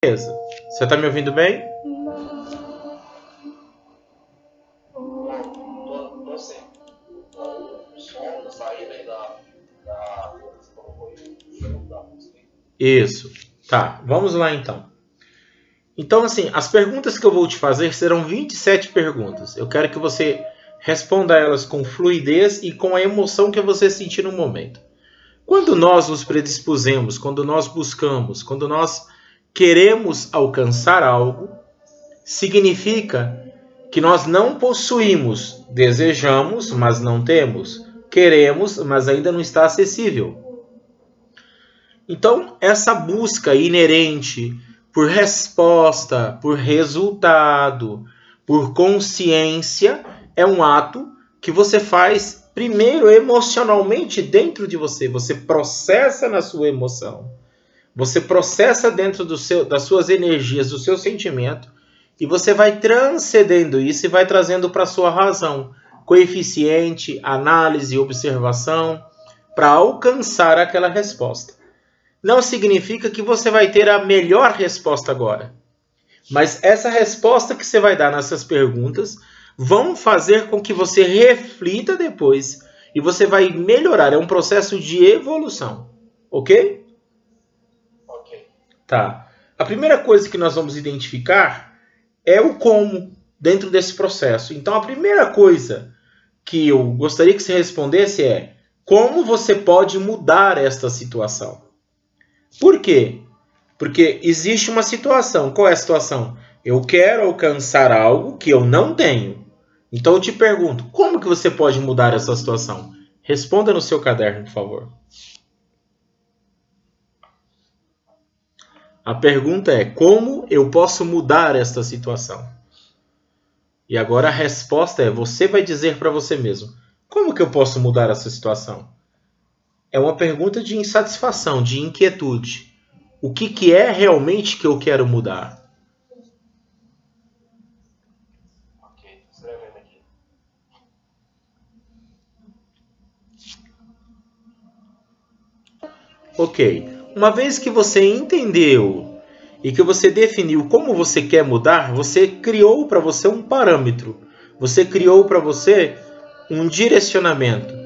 Beleza. Você está me ouvindo bem? Isso. Tá, vamos lá então. Então, assim, as perguntas que eu vou te fazer serão 27 perguntas. Eu quero que você responda elas com fluidez e com a emoção que você sentir no momento. Quando nós nos predispusemos, quando nós buscamos, quando nós queremos alcançar algo, significa que nós não possuímos, desejamos, mas não temos, queremos, mas ainda não está acessível. Então, essa busca inerente por resposta, por resultado, por consciência, é um ato que você faz primeiro emocionalmente dentro de você. Você processa na sua emoção. Você processa dentro do seu, das suas energias, do seu sentimento, e você vai transcendendo isso e vai trazendo para sua razão, coeficiente, análise, observação, para alcançar aquela resposta não significa que você vai ter a melhor resposta agora. Mas essa resposta que você vai dar nessas perguntas vão fazer com que você reflita depois e você vai melhorar. É um processo de evolução. Ok? Tá. A primeira coisa que nós vamos identificar é o como dentro desse processo. Então, a primeira coisa que eu gostaria que você respondesse é: como você pode mudar esta situação? Por quê? Porque existe uma situação. Qual é a situação? Eu quero alcançar algo que eu não tenho. Então eu te pergunto, como que você pode mudar essa situação? Responda no seu caderno, por favor. A pergunta é: como eu posso mudar esta situação? E agora a resposta é: você vai dizer para você mesmo: como que eu posso mudar essa situação? é uma pergunta de insatisfação, de inquietude. O que, que é realmente que eu quero mudar? Ok. Uma vez que você entendeu e que você definiu como você quer mudar, você criou para você um parâmetro. Você criou para você um direcionamento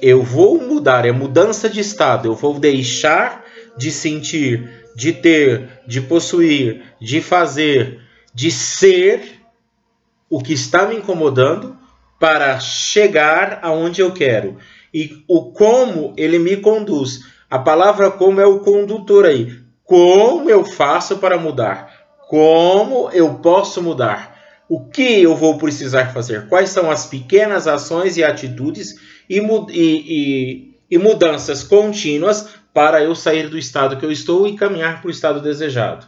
eu vou mudar, é mudança de estado. Eu vou deixar de sentir, de ter, de possuir, de fazer, de ser o que está me incomodando para chegar aonde eu quero. E o como ele me conduz. A palavra como é o condutor aí. Como eu faço para mudar? Como eu posso mudar? O que eu vou precisar fazer? Quais são as pequenas ações e atitudes e, e, e mudanças contínuas para eu sair do estado que eu estou e caminhar para o estado desejado.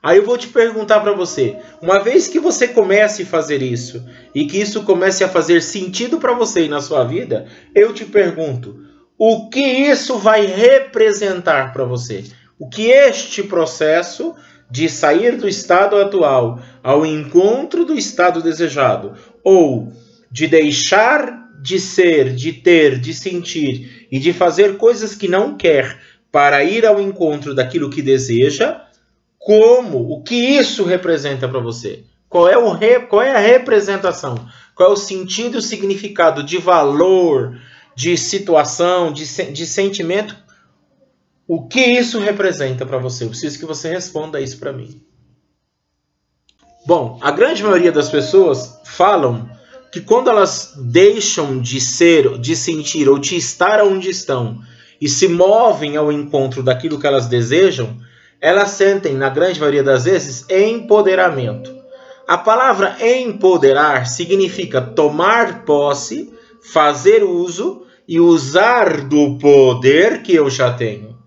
Aí eu vou te perguntar para você, uma vez que você comece a fazer isso e que isso comece a fazer sentido para você e na sua vida, eu te pergunto, o que isso vai representar para você? O que este processo de sair do estado atual ao encontro do estado desejado ou de deixar de ser, de ter, de sentir e de fazer coisas que não quer para ir ao encontro daquilo que deseja, como, o que isso representa para você? Qual é, o re, qual é a representação? Qual é o sentido e o significado de valor, de situação, de, de sentimento? O que isso representa para você? Eu preciso que você responda isso para mim. Bom, a grande maioria das pessoas falam que quando elas deixam de ser, de sentir ou de estar onde estão e se movem ao encontro daquilo que elas desejam, elas sentem, na grande maioria das vezes, empoderamento. A palavra empoderar significa tomar posse, fazer uso e usar do poder que eu já tenho.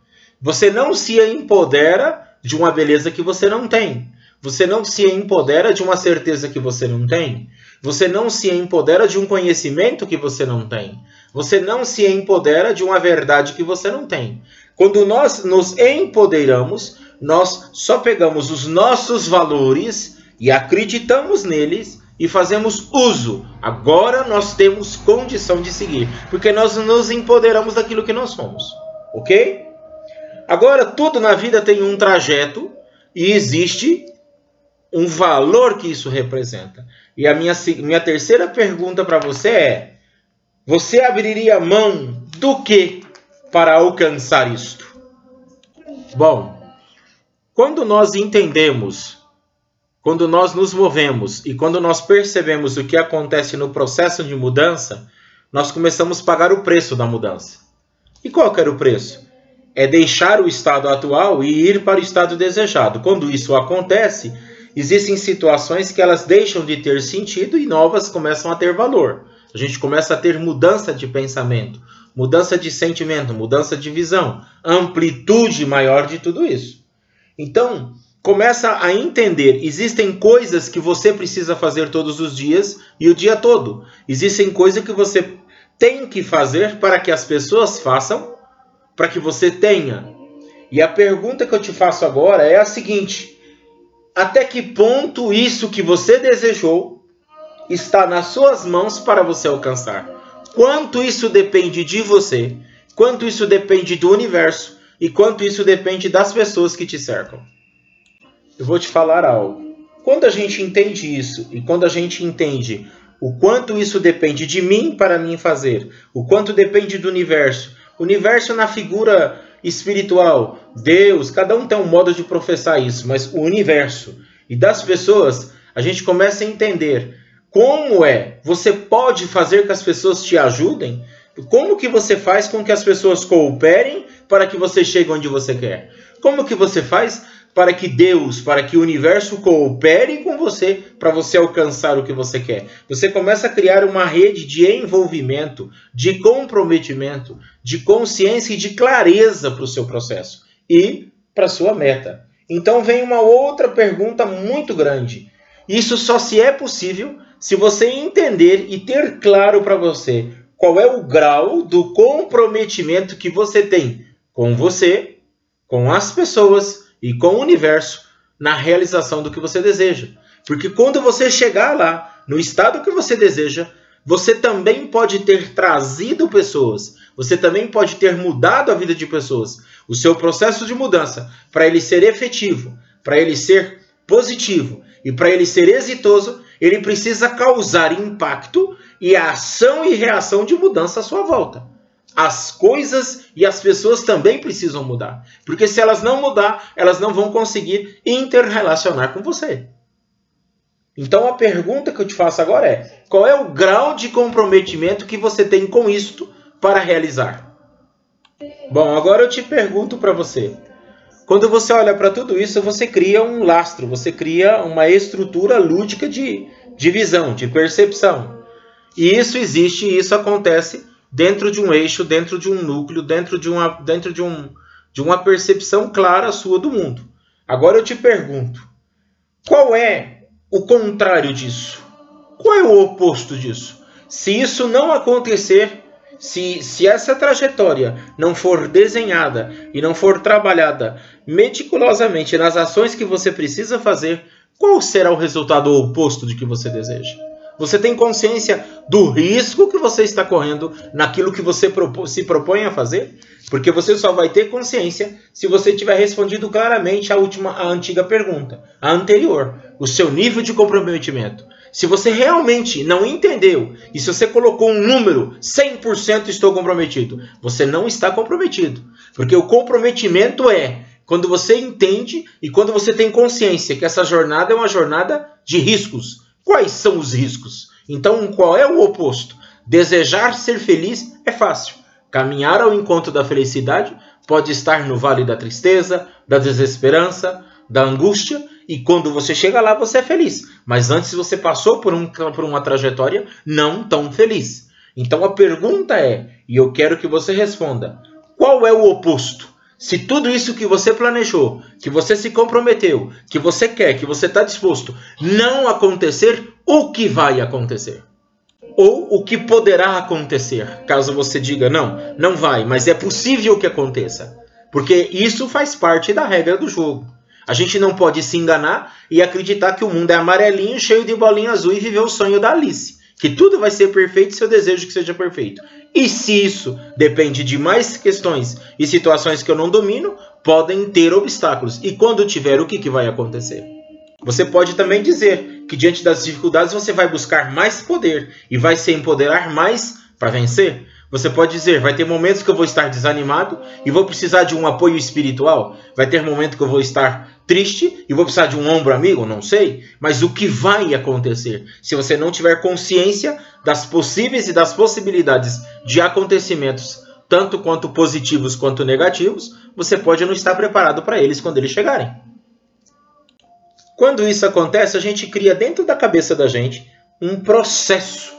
Você não se empodera de uma beleza que você não tem. Você não se empodera de uma certeza que você não tem. Você não se empodera de um conhecimento que você não tem. Você não se empodera de uma verdade que você não tem. Quando nós nos empoderamos, nós só pegamos os nossos valores e acreditamos neles e fazemos uso. Agora nós temos condição de seguir, porque nós nos empoderamos daquilo que nós somos. Ok? Agora, tudo na vida tem um trajeto e existe um valor que isso representa. E a minha, minha terceira pergunta para você é: você abriria mão do que para alcançar isto? Bom, quando nós entendemos, quando nós nos movemos e quando nós percebemos o que acontece no processo de mudança, nós começamos a pagar o preço da mudança. E qual era o preço? É deixar o estado atual e ir para o estado desejado. Quando isso acontece, existem situações que elas deixam de ter sentido e novas começam a ter valor. A gente começa a ter mudança de pensamento, mudança de sentimento, mudança de visão, amplitude maior de tudo isso. Então, começa a entender, existem coisas que você precisa fazer todos os dias e o dia todo. Existem coisas que você tem que fazer para que as pessoas façam, para que você tenha. E a pergunta que eu te faço agora é a seguinte: até que ponto isso que você desejou está nas suas mãos para você alcançar? Quanto isso depende de você? Quanto isso depende do universo? E quanto isso depende das pessoas que te cercam? Eu vou te falar algo. Quando a gente entende isso e quando a gente entende o quanto isso depende de mim para mim fazer, o quanto depende do universo, universo na figura espiritual, Deus, cada um tem um modo de professar isso, mas o universo e das pessoas, a gente começa a entender como é, você pode fazer que as pessoas te ajudem? Como que você faz com que as pessoas cooperem para que você chegue onde você quer? Como que você faz para que Deus, para que o universo coopere com você para você alcançar o que você quer? Você começa a criar uma rede de envolvimento, de comprometimento, de consciência e de clareza para o seu processo e para sua meta. Então vem uma outra pergunta muito grande. Isso só se é possível se você entender e ter claro para você qual é o grau do comprometimento que você tem com você, com as pessoas e com o universo na realização do que você deseja. Porque quando você chegar lá, no estado que você deseja, você também pode ter trazido pessoas, você também pode ter mudado a vida de pessoas. O seu processo de mudança, para ele ser efetivo, para ele ser positivo e para ele ser exitoso, ele precisa causar impacto e ação e reação de mudança à sua volta. As coisas e as pessoas também precisam mudar. Porque se elas não mudar, elas não vão conseguir interrelacionar com você. Então a pergunta que eu te faço agora é: qual é o grau de comprometimento que você tem com isto para realizar? Bom, agora eu te pergunto para você: quando você olha para tudo isso, você cria um lastro, você cria uma estrutura lúdica de, de visão, de percepção. E isso existe isso acontece dentro de um eixo, dentro de um núcleo, dentro de uma, dentro de um, de uma percepção clara sua do mundo. Agora eu te pergunto: qual é o contrário disso? Qual é o oposto disso? Se isso não acontecer, se, se essa trajetória não for desenhada e não for trabalhada meticulosamente nas ações que você precisa fazer, qual será o resultado oposto de que você deseja? Você tem consciência do risco que você está correndo naquilo que você se propõe a fazer? Porque você só vai ter consciência se você tiver respondido claramente a última, a antiga pergunta, a anterior, o seu nível de comprometimento. Se você realmente não entendeu e se você colocou um número 100% estou comprometido, você não está comprometido. Porque o comprometimento é quando você entende e quando você tem consciência que essa jornada é uma jornada de riscos. Quais são os riscos? Então, qual é o oposto? Desejar ser feliz é fácil. Caminhar ao encontro da felicidade pode estar no vale da tristeza, da desesperança, da angústia, e quando você chega lá, você é feliz. Mas antes você passou por, um, por uma trajetória não tão feliz. Então a pergunta é, e eu quero que você responda: qual é o oposto? Se tudo isso que você planejou, que você se comprometeu, que você quer, que você está disposto, não acontecer, o que vai acontecer? Ou o que poderá acontecer, caso você diga não, não vai, mas é possível que aconteça. Porque isso faz parte da regra do jogo. A gente não pode se enganar e acreditar que o mundo é amarelinho, cheio de bolinha azul e viver o sonho da Alice. Que tudo vai ser perfeito se eu desejo que seja perfeito. E se isso depende de mais questões e situações que eu não domino, podem ter obstáculos. E quando tiver, o que, que vai acontecer? Você pode também dizer que diante das dificuldades você vai buscar mais poder e vai se empoderar mais para vencer. Você pode dizer, vai ter momentos que eu vou estar desanimado e vou precisar de um apoio espiritual. Vai ter momento que eu vou estar triste e vou precisar de um ombro amigo, não sei. Mas o que vai acontecer? Se você não tiver consciência das possíveis e das possibilidades de acontecimentos, tanto quanto positivos quanto negativos, você pode não estar preparado para eles quando eles chegarem. Quando isso acontece, a gente cria dentro da cabeça da gente um processo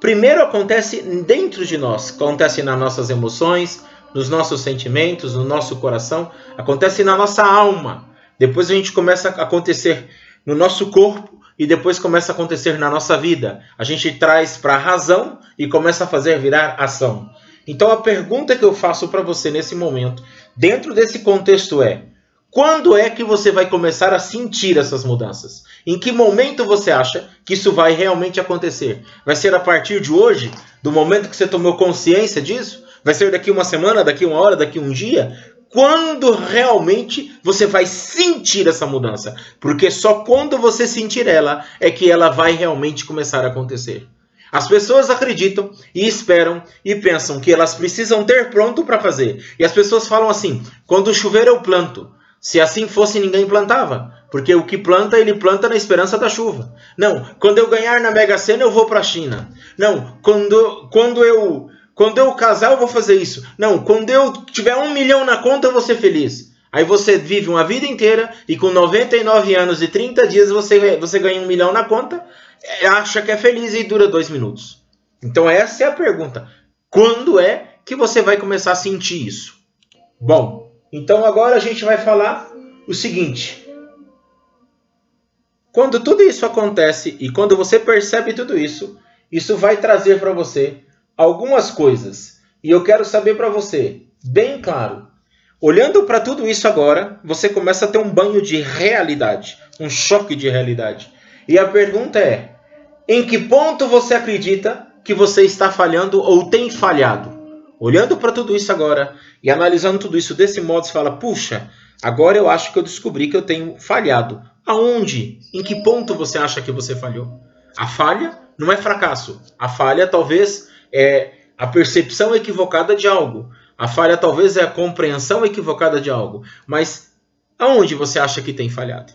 primeiro acontece dentro de nós, acontece nas nossas emoções, nos nossos sentimentos, no nosso coração, acontece na nossa alma. Depois a gente começa a acontecer no nosso corpo e depois começa a acontecer na nossa vida. A gente traz para a razão e começa a fazer virar ação. Então a pergunta que eu faço para você nesse momento, dentro desse contexto é: quando é que você vai começar a sentir essas mudanças? Em que momento você acha que isso vai realmente acontecer? Vai ser a partir de hoje? Do momento que você tomou consciência disso? Vai ser daqui uma semana, daqui uma hora, daqui um dia? Quando realmente você vai sentir essa mudança? Porque só quando você sentir ela é que ela vai realmente começar a acontecer. As pessoas acreditam e esperam e pensam que elas precisam ter pronto para fazer. E as pessoas falam assim: quando chover eu planto. Se assim fosse, ninguém plantava. Porque o que planta, ele planta na esperança da chuva. Não, quando eu ganhar na Mega Sena, eu vou para a China. Não, quando, quando, eu, quando eu casar, eu vou fazer isso. Não, quando eu tiver um milhão na conta, eu vou ser feliz. Aí você vive uma vida inteira e com 99 anos e 30 dias você, você ganha um milhão na conta, é, acha que é feliz e dura dois minutos. Então essa é a pergunta. Quando é que você vai começar a sentir isso? Bom, então agora a gente vai falar o seguinte: quando tudo isso acontece e quando você percebe tudo isso, isso vai trazer para você algumas coisas. E eu quero saber para você, bem claro, olhando para tudo isso agora, você começa a ter um banho de realidade, um choque de realidade. E a pergunta é: em que ponto você acredita que você está falhando ou tem falhado? Olhando para tudo isso agora e analisando tudo isso desse modo, você fala: puxa, agora eu acho que eu descobri que eu tenho falhado. Aonde? Em que ponto você acha que você falhou? A falha não é fracasso. A falha talvez é a percepção equivocada de algo. A falha talvez é a compreensão equivocada de algo. Mas aonde você acha que tem falhado?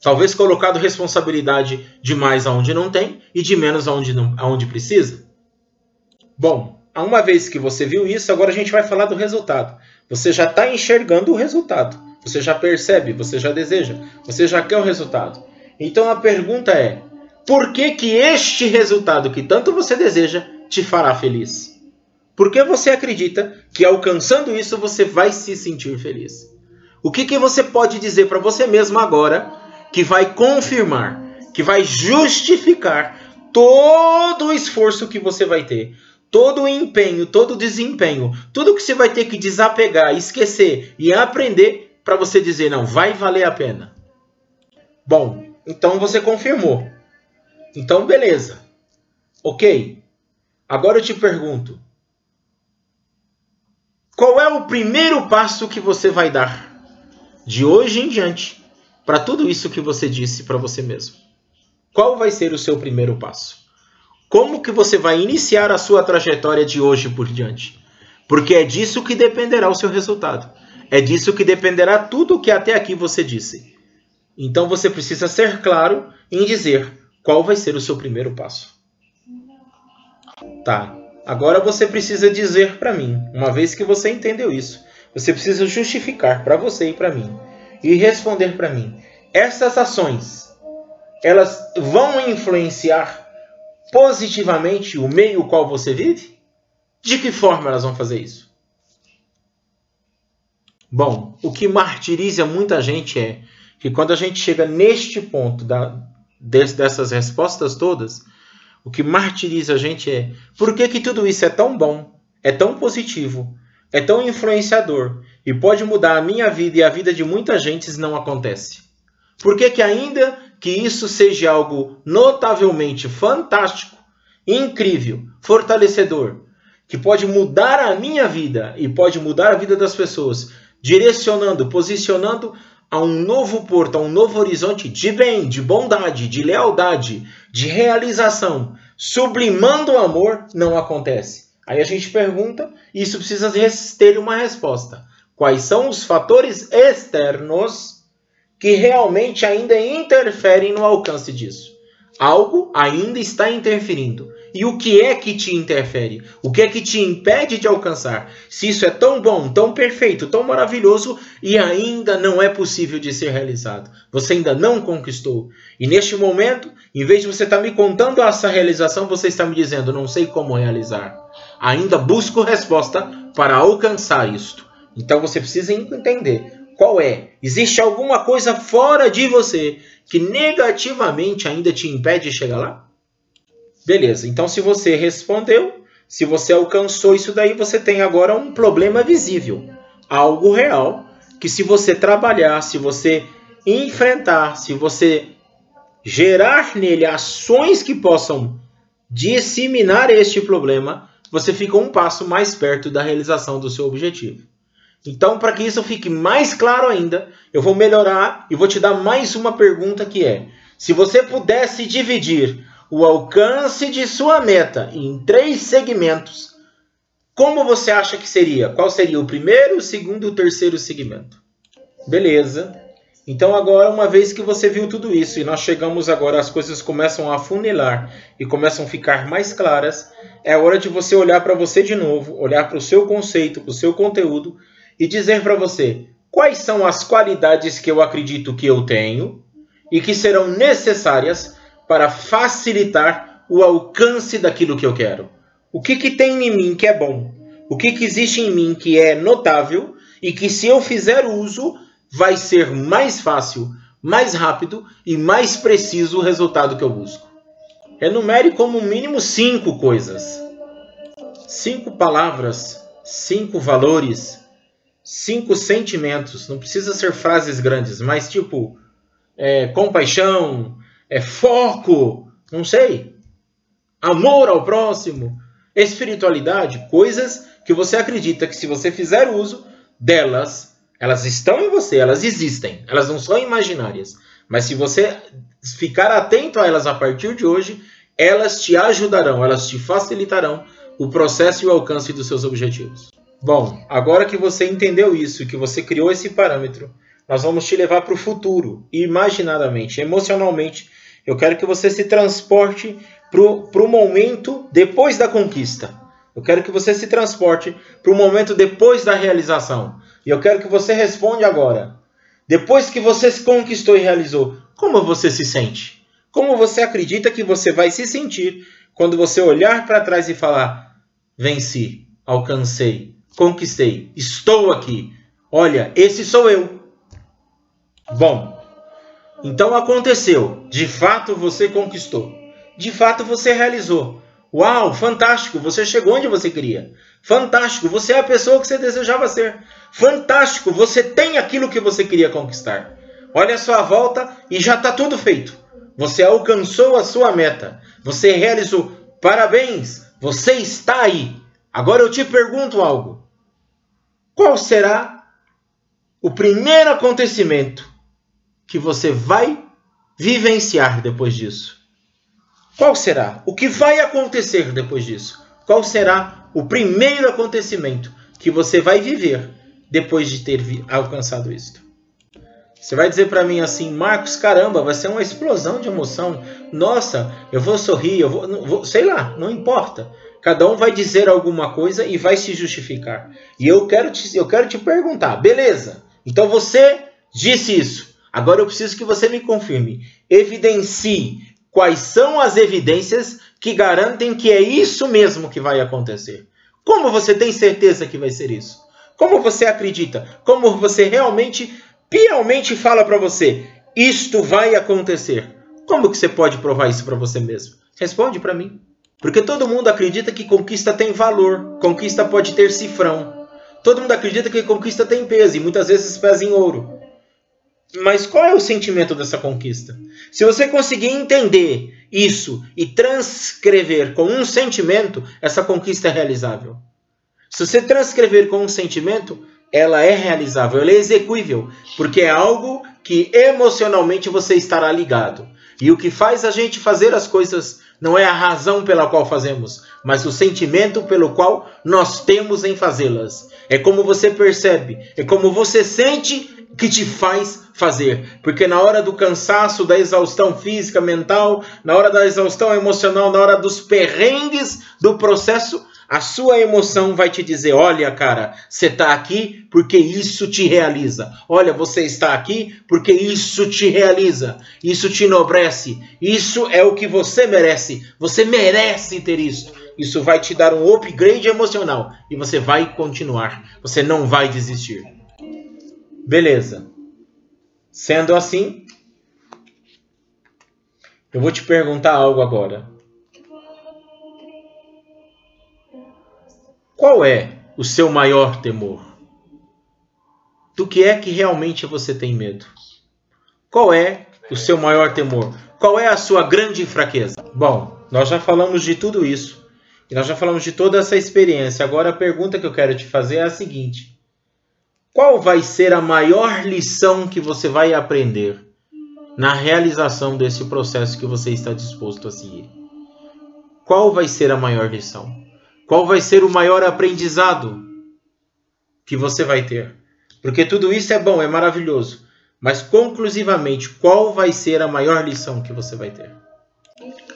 Talvez colocado responsabilidade demais aonde não tem e de menos aonde, não, aonde precisa. Bom, uma vez que você viu isso, agora a gente vai falar do resultado. Você já está enxergando o resultado. Você já percebe, você já deseja, você já quer o resultado. Então a pergunta é: por que, que este resultado que tanto você deseja te fará feliz? Por que você acredita que alcançando isso você vai se sentir feliz? O que, que você pode dizer para você mesmo agora que vai confirmar, que vai justificar todo o esforço que você vai ter, todo o empenho, todo o desempenho, tudo que você vai ter que desapegar, esquecer e aprender para você dizer não, vai valer a pena. Bom, então você confirmou. Então beleza. OK. Agora eu te pergunto, qual é o primeiro passo que você vai dar de hoje em diante para tudo isso que você disse para você mesmo? Qual vai ser o seu primeiro passo? como que você vai iniciar a sua trajetória de hoje por diante. Porque é disso que dependerá o seu resultado. É disso que dependerá tudo o que até aqui você disse. Então você precisa ser claro em dizer qual vai ser o seu primeiro passo. Tá. Agora você precisa dizer para mim, uma vez que você entendeu isso, você precisa justificar para você e para mim e responder para mim. Essas ações, elas vão influenciar positivamente o meio qual você vive? De que forma elas vão fazer isso? Bom, o que martiriza muita gente é que quando a gente chega neste ponto da, dessas respostas todas, o que martiriza a gente é por que, que tudo isso é tão bom, é tão positivo, é tão influenciador e pode mudar a minha vida e a vida de muita gente não acontece? Por que, que ainda que isso seja algo notavelmente fantástico, incrível, fortalecedor, que pode mudar a minha vida e pode mudar a vida das pessoas, direcionando, posicionando a um novo porto, a um novo horizonte de bem, de bondade, de lealdade, de realização, sublimando o amor, não acontece. Aí a gente pergunta, e isso precisa ter uma resposta. Quais são os fatores externos que realmente ainda interferem no alcance disso? Algo ainda está interferindo. E o que é que te interfere? O que é que te impede de alcançar? Se isso é tão bom, tão perfeito, tão maravilhoso e ainda não é possível de ser realizado. Você ainda não conquistou. E neste momento, em vez de você estar me contando essa realização, você está me dizendo, não sei como realizar. Ainda busco resposta para alcançar isto. Então você precisa entender qual é. Existe alguma coisa fora de você que negativamente ainda te impede de chegar lá? Beleza, então se você respondeu, se você alcançou isso daí, você tem agora um problema visível, algo real, que se você trabalhar, se você enfrentar, se você gerar nele ações que possam disseminar este problema, você fica um passo mais perto da realização do seu objetivo. Então, para que isso fique mais claro ainda, eu vou melhorar e vou te dar mais uma pergunta que é: se você pudesse dividir o alcance de sua meta em três segmentos, como você acha que seria? Qual seria o primeiro, o segundo e o terceiro segmento? Beleza. Então agora, uma vez que você viu tudo isso e nós chegamos agora, as coisas começam a funilar e começam a ficar mais claras, é hora de você olhar para você de novo, olhar para o seu conceito, para o seu conteúdo e dizer para você quais são as qualidades que eu acredito que eu tenho e que serão necessárias para facilitar o alcance daquilo que eu quero. O que, que tem em mim que é bom? O que, que existe em mim que é notável e que, se eu fizer uso, vai ser mais fácil, mais rápido e mais preciso o resultado que eu busco? Enumere como mínimo cinco coisas, cinco palavras, cinco valores, cinco sentimentos. Não precisa ser frases grandes, mas tipo é, compaixão, é foco, não sei, amor ao próximo, espiritualidade, coisas que você acredita que se você fizer uso delas, elas estão em você, elas existem, elas não são imaginárias. Mas se você ficar atento a elas a partir de hoje, elas te ajudarão, elas te facilitarão o processo e o alcance dos seus objetivos. Bom, agora que você entendeu isso, que você criou esse parâmetro, nós vamos te levar para o futuro, imaginadamente, emocionalmente, eu quero que você se transporte para o momento depois da conquista. Eu quero que você se transporte para o momento depois da realização. E eu quero que você responda agora. Depois que você se conquistou e realizou, como você se sente? Como você acredita que você vai se sentir quando você olhar para trás e falar: venci, alcancei, conquistei, estou aqui. Olha, esse sou eu. Bom, então aconteceu. De fato você conquistou. De fato você realizou. Uau, fantástico, você chegou onde você queria. Fantástico, você é a pessoa que você desejava ser. Fantástico, você tem aquilo que você queria conquistar. Olha a sua volta e já está tudo feito. Você alcançou a sua meta. Você realizou. Parabéns, você está aí. Agora eu te pergunto algo. Qual será o primeiro acontecimento que você vai vivenciar depois disso? Qual será? O que vai acontecer depois disso? Qual será o primeiro acontecimento que você vai viver depois de ter alcançado isto? Você vai dizer para mim assim, Marcos, caramba, vai ser uma explosão de emoção. Nossa, eu vou sorrir, eu vou, vou, sei lá, não importa. Cada um vai dizer alguma coisa e vai se justificar. E eu quero te, eu quero te perguntar, beleza? Então você disse isso. Agora eu preciso que você me confirme. Evidencie quais são as evidências que garantem que é isso mesmo que vai acontecer. Como você tem certeza que vai ser isso? Como você acredita? Como você realmente, piamente fala para você, isto vai acontecer? Como que você pode provar isso para você mesmo? Responde para mim. Porque todo mundo acredita que conquista tem valor, conquista pode ter cifrão. Todo mundo acredita que conquista tem peso e muitas vezes pesa em ouro. Mas qual é o sentimento dessa conquista? Se você conseguir entender isso e transcrever com um sentimento, essa conquista é realizável. Se você transcrever com um sentimento, ela é realizável, ela é execuível, porque é algo que emocionalmente você estará ligado. E o que faz a gente fazer as coisas não é a razão pela qual fazemos, mas o sentimento pelo qual nós temos em fazê-las. É como você percebe, é como você sente que te faz fazer. Porque na hora do cansaço, da exaustão física, mental, na hora da exaustão emocional, na hora dos perrengues do processo, a sua emoção vai te dizer: olha, cara, você está aqui porque isso te realiza. Olha, você está aqui porque isso te realiza. Isso te enobrece. Isso é o que você merece. Você merece ter isso. Isso vai te dar um upgrade emocional e você vai continuar. Você não vai desistir. Beleza. Sendo assim, eu vou te perguntar algo agora. Qual é o seu maior temor? Do que é que realmente você tem medo? Qual é o seu maior temor? Qual é a sua grande fraqueza? Bom, nós já falamos de tudo isso. E nós já falamos de toda essa experiência. Agora a pergunta que eu quero te fazer é a seguinte: Qual vai ser a maior lição que você vai aprender na realização desse processo que você está disposto a seguir? Qual vai ser a maior lição? Qual vai ser o maior aprendizado que você vai ter? Porque tudo isso é bom, é maravilhoso. Mas conclusivamente, qual vai ser a maior lição que você vai ter?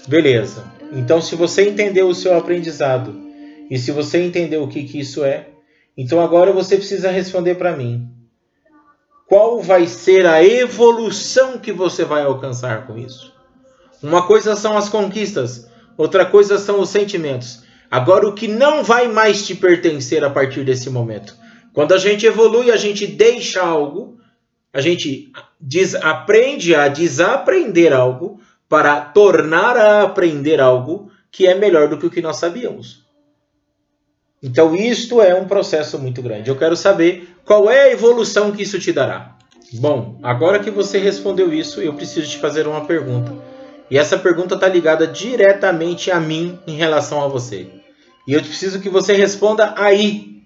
Beleza. Então, se você entendeu o seu aprendizado e se você entendeu o que, que isso é, então agora você precisa responder para mim. Qual vai ser a evolução que você vai alcançar com isso? Uma coisa são as conquistas, outra coisa são os sentimentos. Agora, o que não vai mais te pertencer a partir desse momento? Quando a gente evolui, a gente deixa algo, a gente aprende a desaprender algo para tornar a aprender algo que é melhor do que o que nós sabíamos. Então, isto é um processo muito grande. Eu quero saber qual é a evolução que isso te dará. Bom, agora que você respondeu isso, eu preciso te fazer uma pergunta. E essa pergunta está ligada diretamente a mim em relação a você. E eu preciso que você responda aí.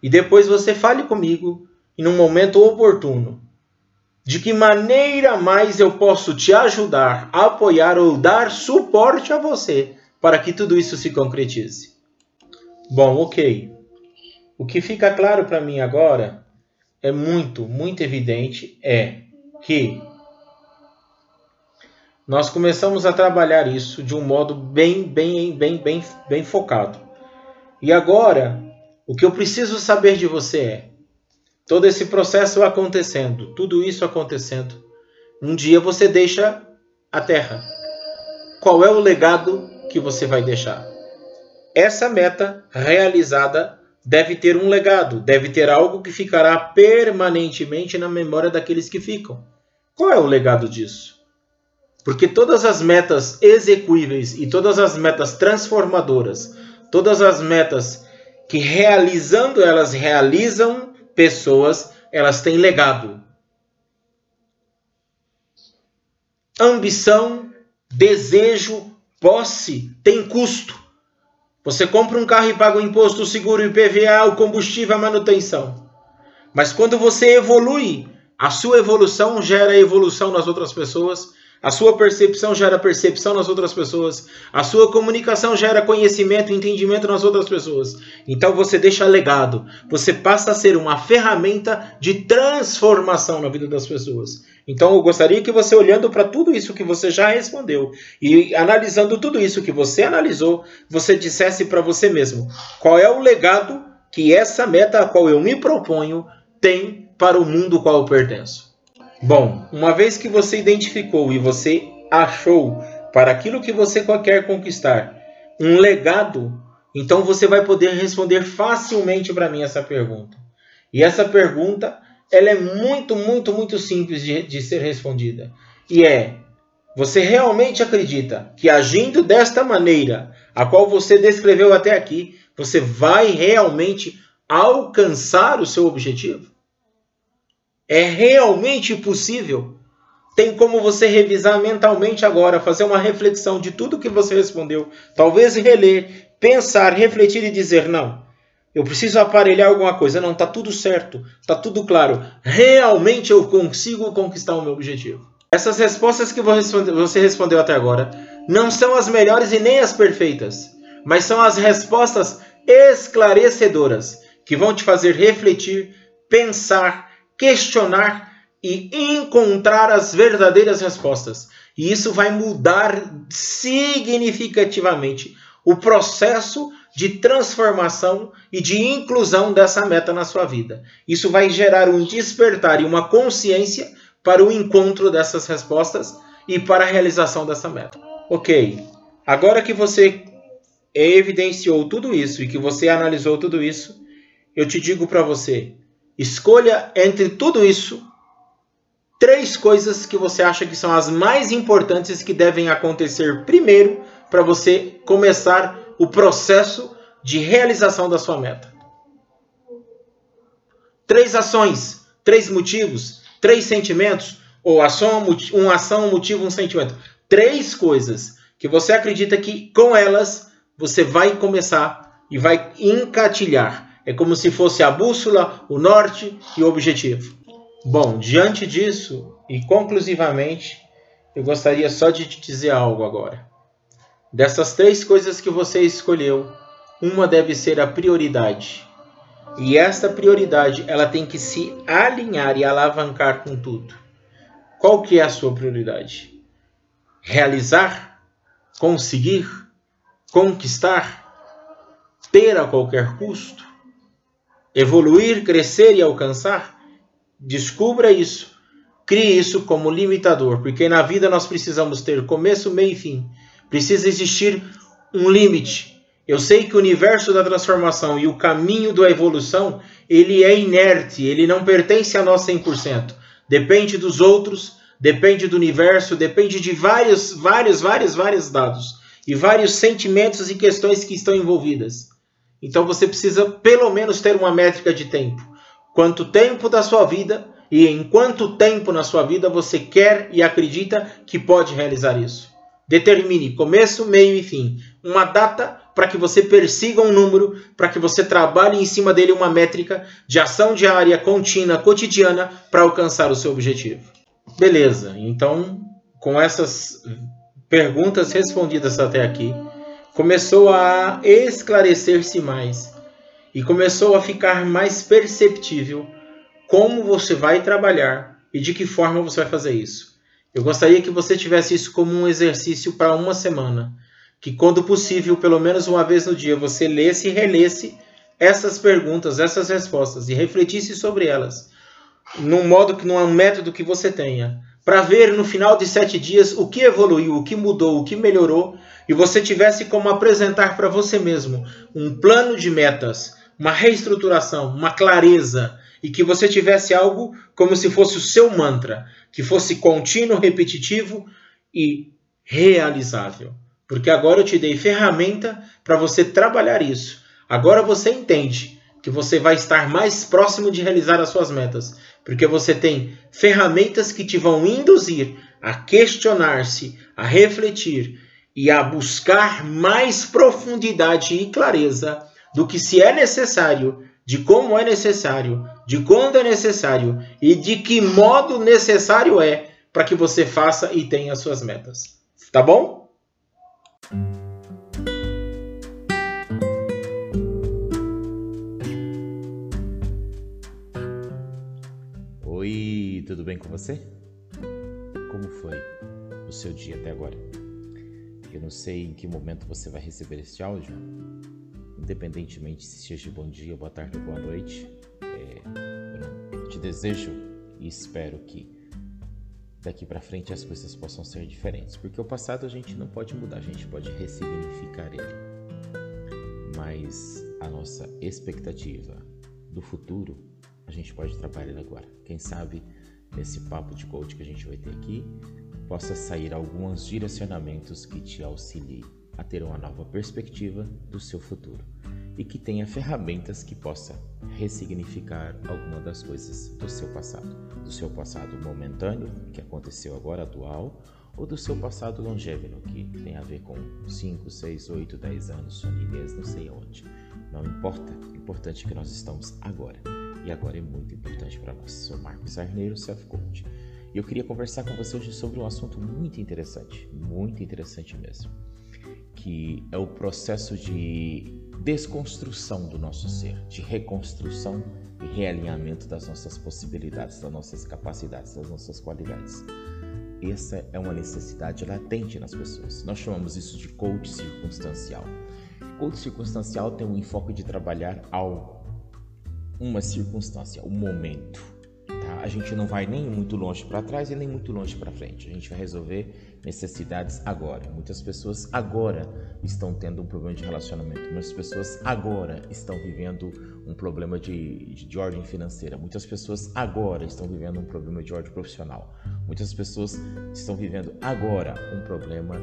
E depois você fale comigo em um momento oportuno. De que maneira mais eu posso te ajudar, apoiar ou dar suporte a você para que tudo isso se concretize? Bom, ok. O que fica claro para mim agora é muito, muito evidente é que nós começamos a trabalhar isso de um modo bem, bem, bem, bem, bem focado. E agora, o que eu preciso saber de você é: todo esse processo acontecendo, tudo isso acontecendo, um dia você deixa a Terra. Qual é o legado que você vai deixar? Essa meta realizada deve ter um legado, deve ter algo que ficará permanentemente na memória daqueles que ficam. Qual é o legado disso? Porque todas as metas execuíveis e todas as metas transformadoras, todas as metas que realizando elas realizam pessoas, elas têm legado. Ambição, desejo, posse tem custo. Você compra um carro e paga o imposto, o seguro, o IPVA, o combustível, a manutenção. Mas quando você evolui, a sua evolução gera evolução nas outras pessoas a sua percepção gera percepção nas outras pessoas. A sua comunicação gera conhecimento e entendimento nas outras pessoas. Então você deixa legado. Você passa a ser uma ferramenta de transformação na vida das pessoas. Então eu gostaria que você, olhando para tudo isso que você já respondeu e analisando tudo isso que você analisou, você dissesse para você mesmo qual é o legado que essa meta a qual eu me proponho tem para o mundo ao qual eu pertenço. Bom, uma vez que você identificou e você achou para aquilo que você quer conquistar um legado, então você vai poder responder facilmente para mim essa pergunta. E essa pergunta, ela é muito, muito, muito simples de, de ser respondida. E é: você realmente acredita que agindo desta maneira, a qual você descreveu até aqui, você vai realmente alcançar o seu objetivo? É realmente possível? Tem como você revisar mentalmente agora, fazer uma reflexão de tudo que você respondeu, talvez reler, pensar, refletir e dizer: não, Eu preciso aparelhar alguma coisa. Não, tá tudo certo, tá tudo claro. Realmente eu consigo conquistar o meu objetivo. Essas respostas que você respondeu até agora não são as melhores e nem as perfeitas, mas são as respostas esclarecedoras que vão te fazer refletir, pensar, questionar e encontrar as verdadeiras respostas. E isso vai mudar significativamente o processo de transformação e de inclusão dessa meta na sua vida. Isso vai gerar um despertar e uma consciência para o encontro dessas respostas e para a realização dessa meta. Ok, agora que você evidenciou tudo isso e que você analisou tudo isso, eu te digo para você: escolha entre tudo isso três coisas que você acha que são as mais importantes que devem acontecer primeiro para você começar o processo de realização da sua meta. Três ações, três motivos, três sentimentos, ou ação, uma ação, um motivo, um sentimento. Três coisas que você acredita que com elas você vai começar e vai encatilhar. É como se fosse a bússola, o norte e o objetivo. Bom, diante disso e conclusivamente, eu gostaria só de te dizer algo agora. Dessas três coisas que você escolheu, uma deve ser a prioridade. E esta prioridade, ela tem que se alinhar e alavancar com tudo. Qual que é a sua prioridade? Realizar, conseguir, conquistar, ter a qualquer custo, evoluir, crescer e alcançar? Descubra isso. Crie isso como limitador, porque na vida nós precisamos ter começo, meio e fim. Precisa existir um limite. Eu sei que o universo da transformação e o caminho da evolução, ele é inerte, ele não pertence a nós 100%. Depende dos outros, depende do universo, depende de vários, vários, vários, vários dados e vários sentimentos e questões que estão envolvidas. Então você precisa pelo menos ter uma métrica de tempo. Quanto tempo da sua vida e em quanto tempo na sua vida você quer e acredita que pode realizar isso. Determine começo, meio e fim. Uma data para que você persiga um número, para que você trabalhe em cima dele uma métrica de ação diária, contínua, cotidiana para alcançar o seu objetivo. Beleza, então com essas perguntas respondidas até aqui, começou a esclarecer-se mais e começou a ficar mais perceptível como você vai trabalhar e de que forma você vai fazer isso. Eu gostaria que você tivesse isso como um exercício para uma semana. Que, quando possível, pelo menos uma vez no dia, você lesse e relesse essas perguntas, essas respostas e refletisse sobre elas, num modo que não é método que você tenha, para ver no final de sete dias o que evoluiu, o que mudou, o que melhorou, e você tivesse como apresentar para você mesmo um plano de metas, uma reestruturação, uma clareza, e que você tivesse algo como se fosse o seu mantra, que fosse contínuo, repetitivo e realizável. Porque agora eu te dei ferramenta para você trabalhar isso. Agora você entende que você vai estar mais próximo de realizar as suas metas, porque você tem ferramentas que te vão induzir a questionar-se, a refletir e a buscar mais profundidade e clareza do que se é necessário de como é necessário, de quando é necessário e de que modo necessário é para que você faça e tenha as suas metas. Tá bom? Tudo bem com você? Como foi o seu dia até agora? Eu não sei em que momento você vai receber este áudio, independentemente se seja bom dia, boa tarde ou boa noite, é, eu te desejo e espero que daqui para frente as coisas possam ser diferentes, porque o passado a gente não pode mudar, a gente pode ressignificar ele, mas a nossa expectativa do futuro a gente pode trabalhar agora. Quem sabe nesse papo de coach que a gente vai ter aqui possa sair alguns direcionamentos que te auxiliem a ter uma nova perspectiva do seu futuro e que tenha ferramentas que possa ressignificar alguma das coisas do seu passado, do seu passado momentâneo, que aconteceu agora atual, ou do seu passado longêvero, que tem a ver com 5, 6, 8, 10 anos, sua não sei aonde. Não importa, o importante é que nós estamos agora. E agora é muito importante para nós. Sou Marcos Arneiro, Self Coach. E eu queria conversar com você hoje sobre um assunto muito interessante, muito interessante mesmo, que é o processo de desconstrução do nosso ser, de reconstrução e realinhamento das nossas possibilidades, das nossas capacidades, das nossas qualidades. Essa é uma necessidade latente nas pessoas. Nós chamamos isso de coach circunstancial. Coach circunstancial tem um enfoque de trabalhar algo, uma circunstância, o um momento Tá? A gente não vai nem muito longe para trás e nem muito longe para frente. A gente vai resolver necessidades agora. Muitas pessoas agora estão tendo um problema de relacionamento. Muitas pessoas agora estão vivendo um problema de, de, de ordem financeira. Muitas pessoas agora estão vivendo um problema de ordem profissional. Muitas pessoas estão vivendo agora um problema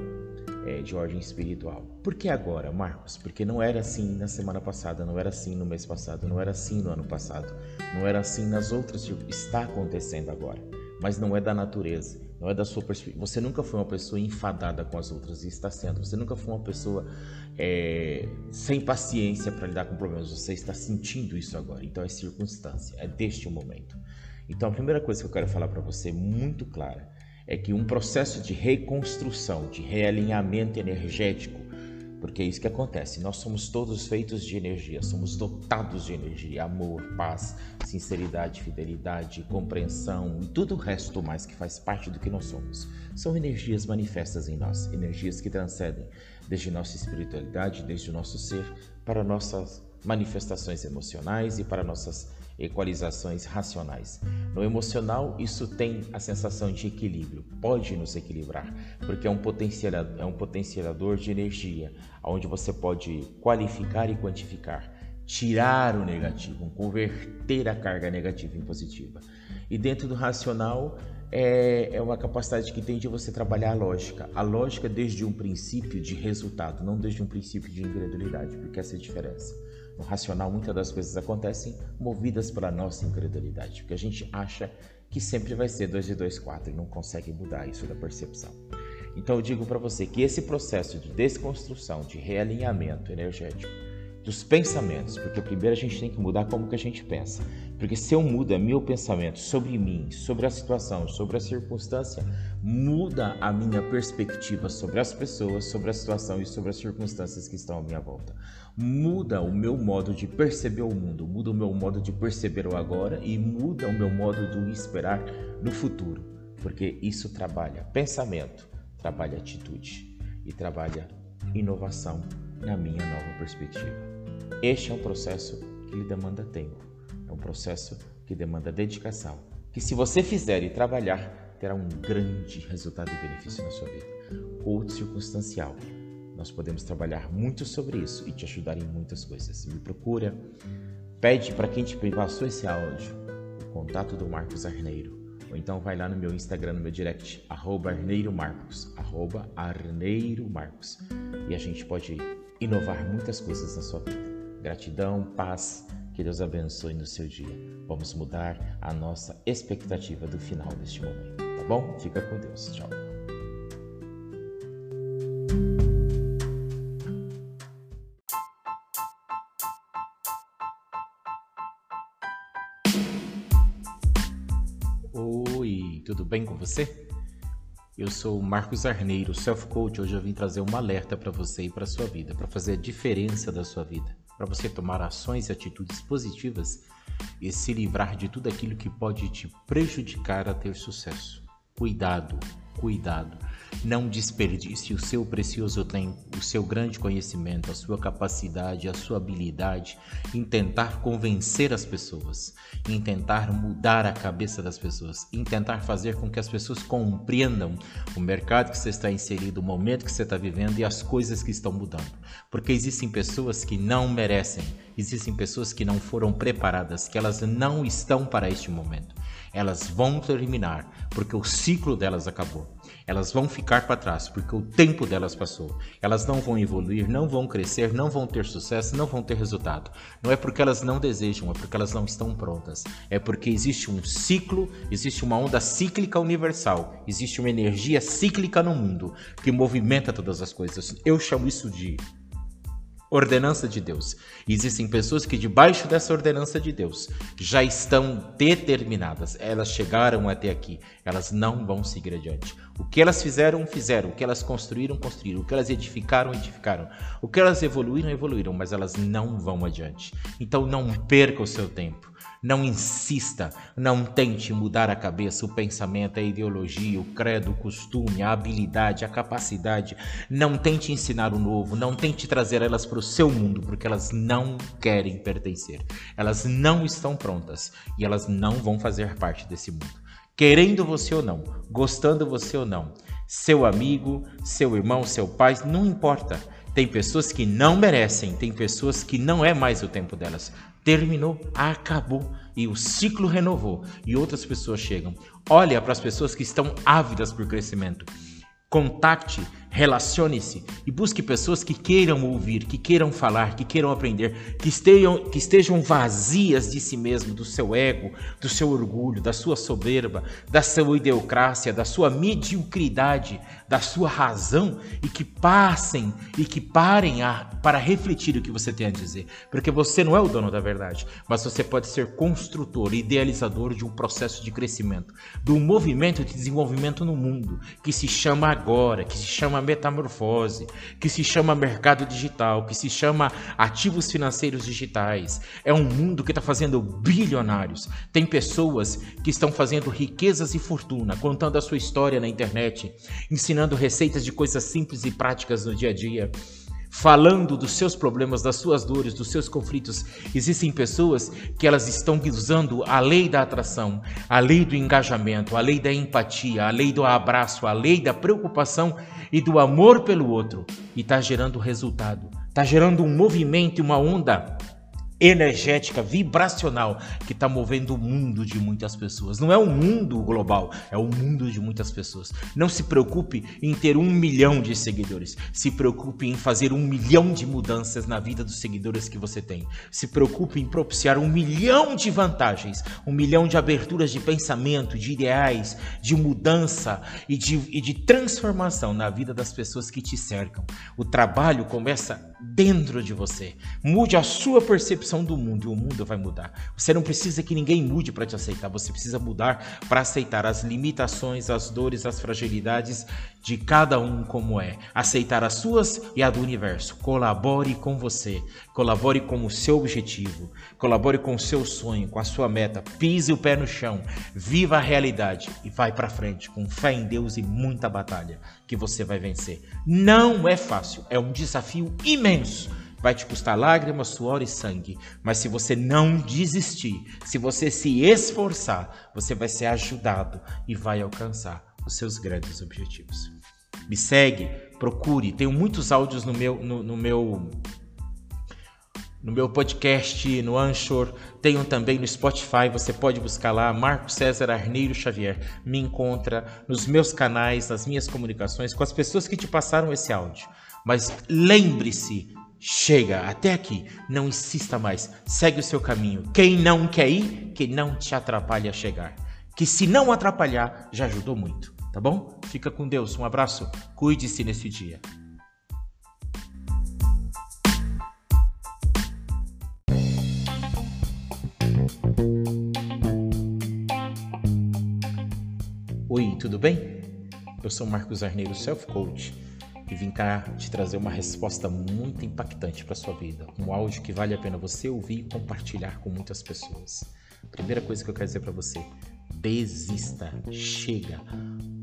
é, de ordem espiritual. Por que agora, Marcos? Porque não era assim na semana passada, não era assim no mês passado, não era assim no ano passado, não era assim nas outras. Está acontecendo agora, mas não é da natureza, não é da sua perspectiva. Você nunca foi uma pessoa enfadada com as outras e está sendo. Você nunca foi uma pessoa é, sem paciência para lidar com problemas. Você está sentindo isso agora. Então é circunstância, é deste momento. Então a primeira coisa que eu quero falar para você, muito clara, é que um processo de reconstrução, de realinhamento energético, porque é isso que acontece. Nós somos todos feitos de energia, somos dotados de energia, amor, paz, sinceridade, fidelidade, compreensão e tudo o resto mais que faz parte do que nós somos. São energias manifestas em nós, energias que transcendem desde nossa espiritualidade, desde o nosso ser, para nossas manifestações emocionais e para nossas equalizações racionais. No emocional, isso tem a sensação de equilíbrio, pode nos equilibrar, porque é um potencializador, é um potencializador de energia, onde você pode qualificar e quantificar, tirar o negativo, converter a carga negativa em positiva. E dentro do racional, é, é uma capacidade que tem de você trabalhar a lógica. A lógica desde um princípio de resultado, não desde um princípio de incredulidade, porque essa é a diferença. No racional, muitas das coisas acontecem movidas pela nossa incredulidade, porque a gente acha que sempre vai ser 2 e 2, 4 e não consegue mudar isso da percepção. Então eu digo para você que esse processo de desconstrução, de realinhamento energético, dos pensamentos, porque primeiro a gente tem que mudar como que a gente pensa. Porque se eu mudo meu pensamento sobre mim, sobre a situação, sobre a circunstância, muda a minha perspectiva sobre as pessoas, sobre a situação e sobre as circunstâncias que estão à minha volta. Muda o meu modo de perceber o mundo, muda o meu modo de perceber o agora e muda o meu modo de esperar no futuro. Porque isso trabalha pensamento, trabalha atitude e trabalha inovação na minha nova perspectiva. Este é um processo que lhe demanda tempo, é um processo que demanda dedicação, que se você fizer e trabalhar, terá um grande resultado e benefício na sua vida. Ou circunstancial. Nós podemos trabalhar muito sobre isso e te ajudar em muitas coisas. Me procura, pede para quem te passou esse áudio o contato do Marcos Arneiro. Ou então vai lá no meu Instagram, no meu direct, arroba Arneiro Marcos, arroba Arneiro Marcos. E a gente pode inovar muitas coisas na sua vida. Gratidão, paz, que Deus abençoe no seu dia. Vamos mudar a nossa expectativa do final deste momento, tá bom? Fica com Deus. Tchau. Oi, tudo bem com você? Eu sou Marcos Arneiro, Self Coach. Hoje eu vim trazer um alerta para você e para sua vida, para fazer a diferença da sua vida para você tomar ações e atitudes positivas e se livrar de tudo aquilo que pode te prejudicar a ter sucesso. Cuidado, cuidado. Não desperdice o seu precioso tempo, o seu grande conhecimento, a sua capacidade, a sua habilidade em tentar convencer as pessoas, em tentar mudar a cabeça das pessoas, em tentar fazer com que as pessoas compreendam o mercado que você está inserido, o momento que você está vivendo e as coisas que estão mudando. Porque existem pessoas que não merecem, existem pessoas que não foram preparadas, que elas não estão para este momento. Elas vão terminar porque o ciclo delas acabou. Elas vão ficar para trás, porque o tempo delas passou. Elas não vão evoluir, não vão crescer, não vão ter sucesso, não vão ter resultado. Não é porque elas não desejam, é porque elas não estão prontas. É porque existe um ciclo, existe uma onda cíclica universal, existe uma energia cíclica no mundo que movimenta todas as coisas. Eu chamo isso de ordenança de Deus. Existem pessoas que, debaixo dessa ordenança de Deus, já estão determinadas. Elas chegaram até aqui, elas não vão seguir adiante. O que elas fizeram, fizeram. O que elas construíram, construíram. O que elas edificaram, edificaram. O que elas evoluíram, evoluíram. Mas elas não vão adiante. Então não perca o seu tempo. Não insista, não tente mudar a cabeça, o pensamento, a ideologia, o credo, o costume, a habilidade, a capacidade. Não tente ensinar o novo, não tente trazer elas para o seu mundo, porque elas não querem pertencer. Elas não estão prontas e elas não vão fazer parte desse mundo. Querendo você ou não, gostando você ou não, seu amigo, seu irmão, seu pai, não importa. Tem pessoas que não merecem, tem pessoas que não é mais o tempo delas terminou, acabou e o ciclo renovou e outras pessoas chegam. Olha para as pessoas que estão ávidas por crescimento. Contacte Relacione-se e busque pessoas que queiram ouvir, que queiram falar, que queiram aprender, que estejam, que estejam vazias de si mesmo, do seu ego, do seu orgulho, da sua soberba, da sua ideocrácia, da sua mediocridade, da sua razão e que passem e que parem a, para refletir o que você tem a dizer. Porque você não é o dono da verdade, mas você pode ser construtor, idealizador de um processo de crescimento, de um movimento de desenvolvimento no mundo que se chama agora, que se chama metamorfose, que se chama mercado digital, que se chama ativos financeiros digitais. É um mundo que está fazendo bilionários. Tem pessoas que estão fazendo riquezas e fortuna, contando a sua história na internet, ensinando receitas de coisas simples e práticas no dia a dia falando dos seus problemas, das suas dores, dos seus conflitos. Existem pessoas que elas estão usando a lei da atração, a lei do engajamento, a lei da empatia, a lei do abraço, a lei da preocupação e do amor pelo outro e está gerando resultado. Está gerando um movimento uma onda energética, vibracional que está movendo o mundo de muitas pessoas. Não é o mundo global, é o mundo de muitas pessoas. Não se preocupe em ter um milhão de seguidores. Se preocupe em fazer um milhão de mudanças na vida dos seguidores que você tem. Se preocupe em propiciar um milhão de vantagens, um milhão de aberturas de pensamento, de ideais, de mudança e de, e de transformação na vida das pessoas que te cercam. O trabalho começa dentro de você. Mude a sua percepção do mundo e o mundo vai mudar. Você não precisa que ninguém mude para te aceitar, você precisa mudar para aceitar as limitações, as dores, as fragilidades de cada um como é. Aceitar as suas e a do universo. Colabore com você, colabore com o seu objetivo, colabore com o seu sonho, com a sua meta. Pise o pé no chão, viva a realidade e vai para frente com fé em Deus e muita batalha que você vai vencer. Não é fácil, é um desafio imenso. Vai te custar lágrimas, suor e sangue, mas se você não desistir, se você se esforçar, você vai ser ajudado e vai alcançar os seus grandes objetivos. Me segue, procure, tenho muitos áudios no meu no, no meu no meu podcast, no Anchor, tenho também no Spotify, você pode buscar lá, Marco César Arneiro Xavier. Me encontra nos meus canais, nas minhas comunicações, com as pessoas que te passaram esse áudio. Mas lembre-se, chega até aqui, não insista mais, segue o seu caminho. Quem não quer ir, que não te atrapalhe a chegar. Que se não atrapalhar, já ajudou muito, tá bom? Fica com Deus, um abraço, cuide-se nesse dia. Tudo bem? Eu sou Marcos Arneiro, Self Coach, e vim cá te trazer uma resposta muito impactante para sua vida, um áudio que vale a pena você ouvir e compartilhar com muitas pessoas. Primeira coisa que eu quero dizer para você: desista, chega.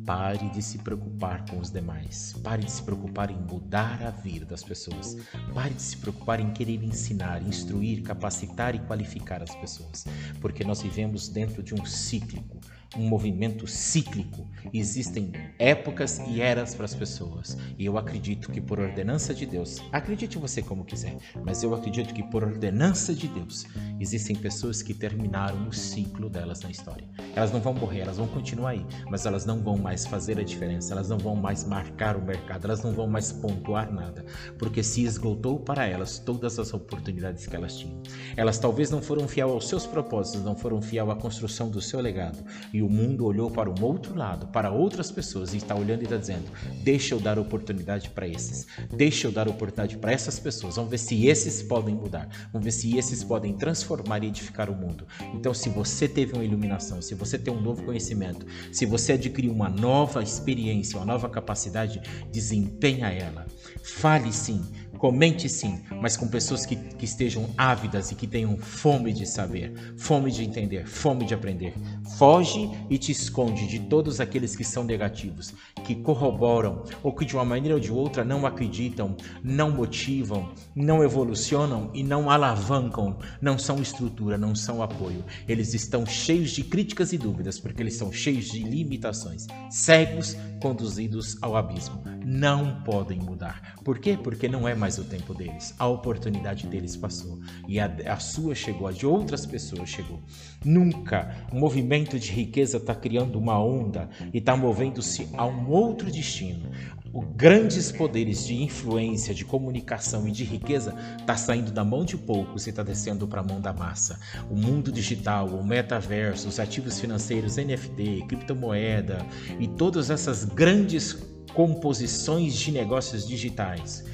Pare de se preocupar com os demais. Pare de se preocupar em mudar a vida das pessoas. Pare de se preocupar em querer ensinar, instruir, capacitar e qualificar as pessoas. Porque nós vivemos dentro de um cíclico um movimento cíclico. Existem épocas e eras para as pessoas. E eu acredito que por ordenança de Deus, acredite você como quiser, mas eu acredito que por ordenança de Deus, existem pessoas que terminaram o ciclo delas na história. Elas não vão morrer, elas vão continuar aí, mas elas não vão mais fazer a diferença, elas não vão mais marcar o mercado, elas não vão mais pontuar nada, porque se esgotou para elas todas as oportunidades que elas tinham. Elas talvez não foram fiel aos seus propósitos, não foram fiel à construção do seu legado, e o mundo olhou para um outro lado, para outras pessoas, e está olhando e está dizendo: deixa eu dar oportunidade para esses, deixa eu dar oportunidade para essas pessoas, vamos ver se esses podem mudar, vamos ver se esses podem transformar e edificar o mundo. Então, se você teve uma iluminação, se você tem um novo conhecimento, se você adquiriu uma nova experiência, uma nova capacidade, desempenha ela. Fale sim, Comente sim, mas com pessoas que, que estejam ávidas e que tenham fome de saber, fome de entender, fome de aprender. Foge e te esconde de todos aqueles que são negativos, que corroboram ou que de uma maneira ou de outra não acreditam, não motivam, não evolucionam e não alavancam, não são estrutura, não são apoio. Eles estão cheios de críticas e dúvidas porque eles são cheios de limitações, cegos conduzidos ao abismo. Não podem mudar. Por quê? Porque não é mais o tempo deles. A oportunidade deles passou e a, a sua chegou, a de outras pessoas chegou. Nunca o movimento de riqueza está criando uma onda e está movendo-se a um outro destino. Os grandes poderes de influência, de comunicação e de riqueza está saindo da mão de poucos e está descendo para a mão da massa. O mundo digital, o metaverso, os ativos financeiros, NFT, criptomoeda e todas essas grandes composições de negócios digitais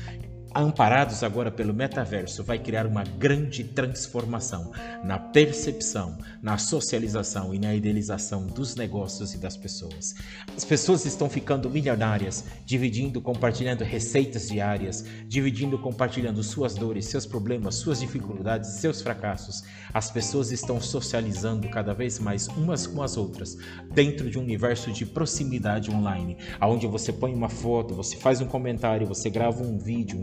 amparados agora pelo metaverso, vai criar uma grande transformação na percepção, na socialização e na idealização dos negócios e das pessoas. As pessoas estão ficando milionárias, dividindo, compartilhando receitas diárias, dividindo, compartilhando suas dores, seus problemas, suas dificuldades, seus fracassos. As pessoas estão socializando cada vez mais umas com as outras, dentro de um universo de proximidade online, onde você põe uma foto, você faz um comentário, você grava um vídeo, um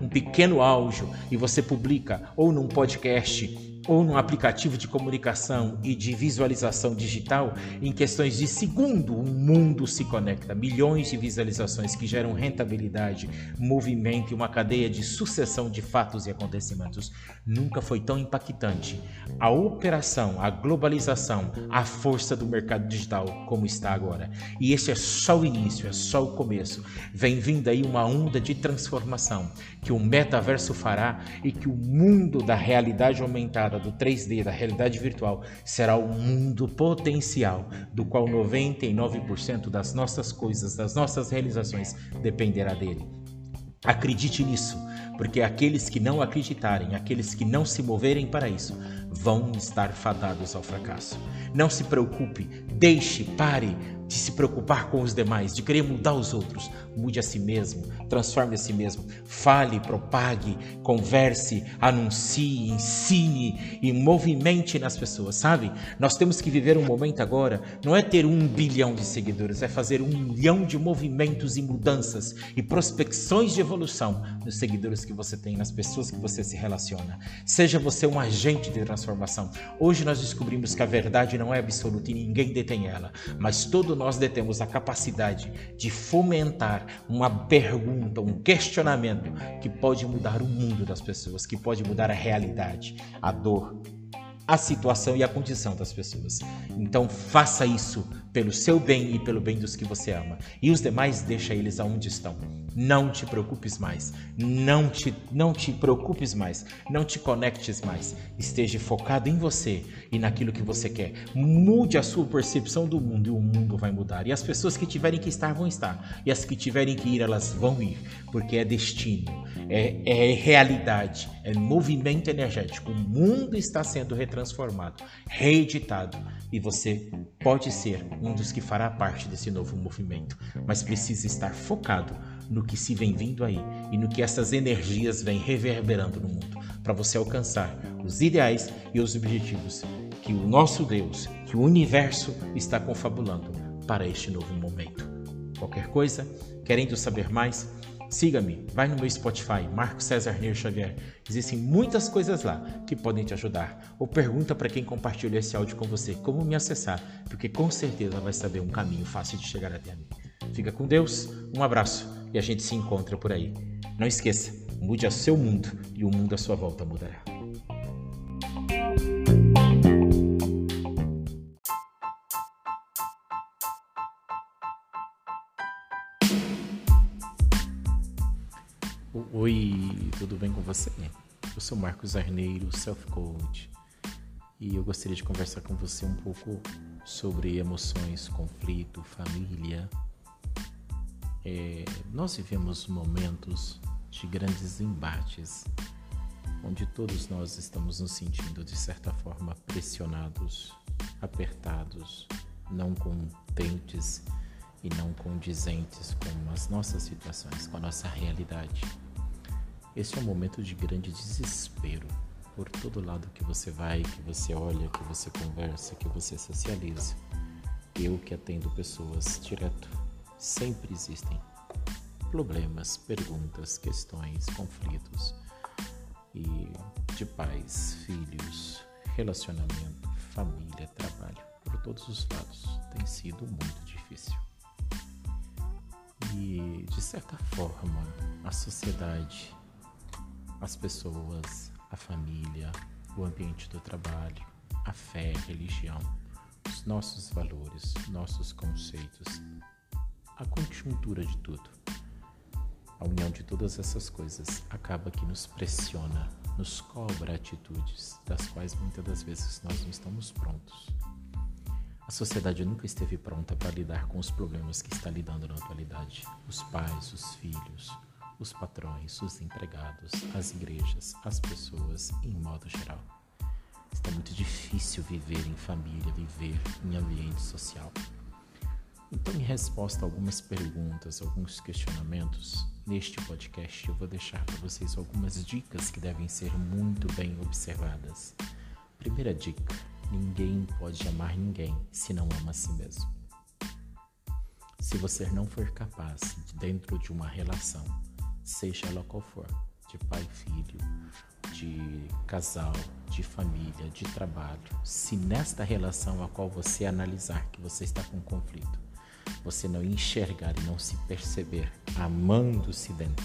um pequeno áudio e você publica ou num podcast ou num aplicativo de comunicação e de visualização digital, em questões de segundo, o mundo se conecta. Milhões de visualizações que geram rentabilidade, movimento e uma cadeia de sucessão de fatos e acontecimentos. Nunca foi tão impactante a operação, a globalização, a força do mercado digital como está agora. E esse é só o início, é só o começo. Vem vindo aí uma onda de transformação que o metaverso fará e que o mundo da realidade aumentada do 3D, da realidade virtual, será o mundo potencial, do qual 99% das nossas coisas, das nossas realizações dependerá dele. Acredite nisso, porque aqueles que não acreditarem, aqueles que não se moverem para isso, vão estar fadados ao fracasso. Não se preocupe, deixe, pare, de se preocupar com os demais, de querer mudar os outros. Mude a si mesmo, transforme a si mesmo. Fale, propague, converse, anuncie, ensine e movimente nas pessoas, sabe? Nós temos que viver um momento agora, não é ter um bilhão de seguidores, é fazer um milhão de movimentos e mudanças e prospecções de evolução nos seguidores que você tem, nas pessoas que você se relaciona. Seja você um agente de transformação. Hoje nós descobrimos que a verdade não é absoluta e ninguém detém ela, mas todo nós detemos a capacidade de fomentar uma pergunta, um questionamento que pode mudar o mundo das pessoas, que pode mudar a realidade, a dor, a situação e a condição das pessoas. Então faça isso pelo seu bem e pelo bem dos que você ama. E os demais deixa eles aonde estão. Não te preocupes mais. Não te não te preocupes mais. Não te conectes mais. Esteja focado em você e naquilo que você quer. Mude a sua percepção do mundo e o mundo vai mudar. E as pessoas que tiverem que estar vão estar. E as que tiverem que ir, elas vão ir, porque é destino, é, é realidade, é movimento energético. O mundo está sendo retransformado, reeditado e você pode ser um dos que fará parte desse novo movimento, mas precisa estar focado no que se vem vindo aí e no que essas energias vêm reverberando no mundo, para você alcançar os ideais e os objetivos que o nosso Deus, que o universo está confabulando para este novo momento. Qualquer coisa, querendo saber mais, Siga-me, vai no meu Spotify, Marco César Neir Xavier. Existem muitas coisas lá que podem te ajudar. Ou pergunta para quem compartilhou esse áudio com você como me acessar, porque com certeza vai saber um caminho fácil de chegar até mim. Fica com Deus, um abraço e a gente se encontra por aí. Não esqueça, mude o seu mundo e o mundo à sua volta mudará. Oi, tudo bem com você? Eu sou Marcos Arneiro, Self Coach, e eu gostaria de conversar com você um pouco sobre emoções, conflito, família. É, nós vivemos momentos de grandes embates, onde todos nós estamos nos sentindo de certa forma pressionados, apertados, não contentes e não condizentes com as nossas situações, com a nossa realidade. Esse é um momento de grande desespero. Por todo lado que você vai, que você olha, que você conversa, que você socializa. Eu que atendo pessoas direto, sempre existem problemas, perguntas, questões, conflitos e de pais, filhos, relacionamento, família, trabalho, por todos os lados. Tem sido muito difícil. E de certa forma, a sociedade as pessoas, a família, o ambiente do trabalho, a fé, a religião, os nossos valores, nossos conceitos, a conjuntura de tudo. A união de todas essas coisas acaba que nos pressiona, nos cobra atitudes das quais muitas das vezes nós não estamos prontos. A sociedade nunca esteve pronta para lidar com os problemas que está lidando na atualidade. Os pais, os filhos, os patrões, os empregados, as igrejas, as pessoas em modo geral. Está muito difícil viver em família, viver em ambiente social. Então, em resposta a algumas perguntas, alguns questionamentos, neste podcast eu vou deixar para vocês algumas dicas que devem ser muito bem observadas. Primeira dica: ninguém pode amar ninguém se não ama a si mesmo. Se você não for capaz, dentro de uma relação, seja ela qual for, de pai e filho, de casal, de família, de trabalho, se nesta relação a qual você analisar que você está com conflito, você não enxergar e não se perceber amando-se dentro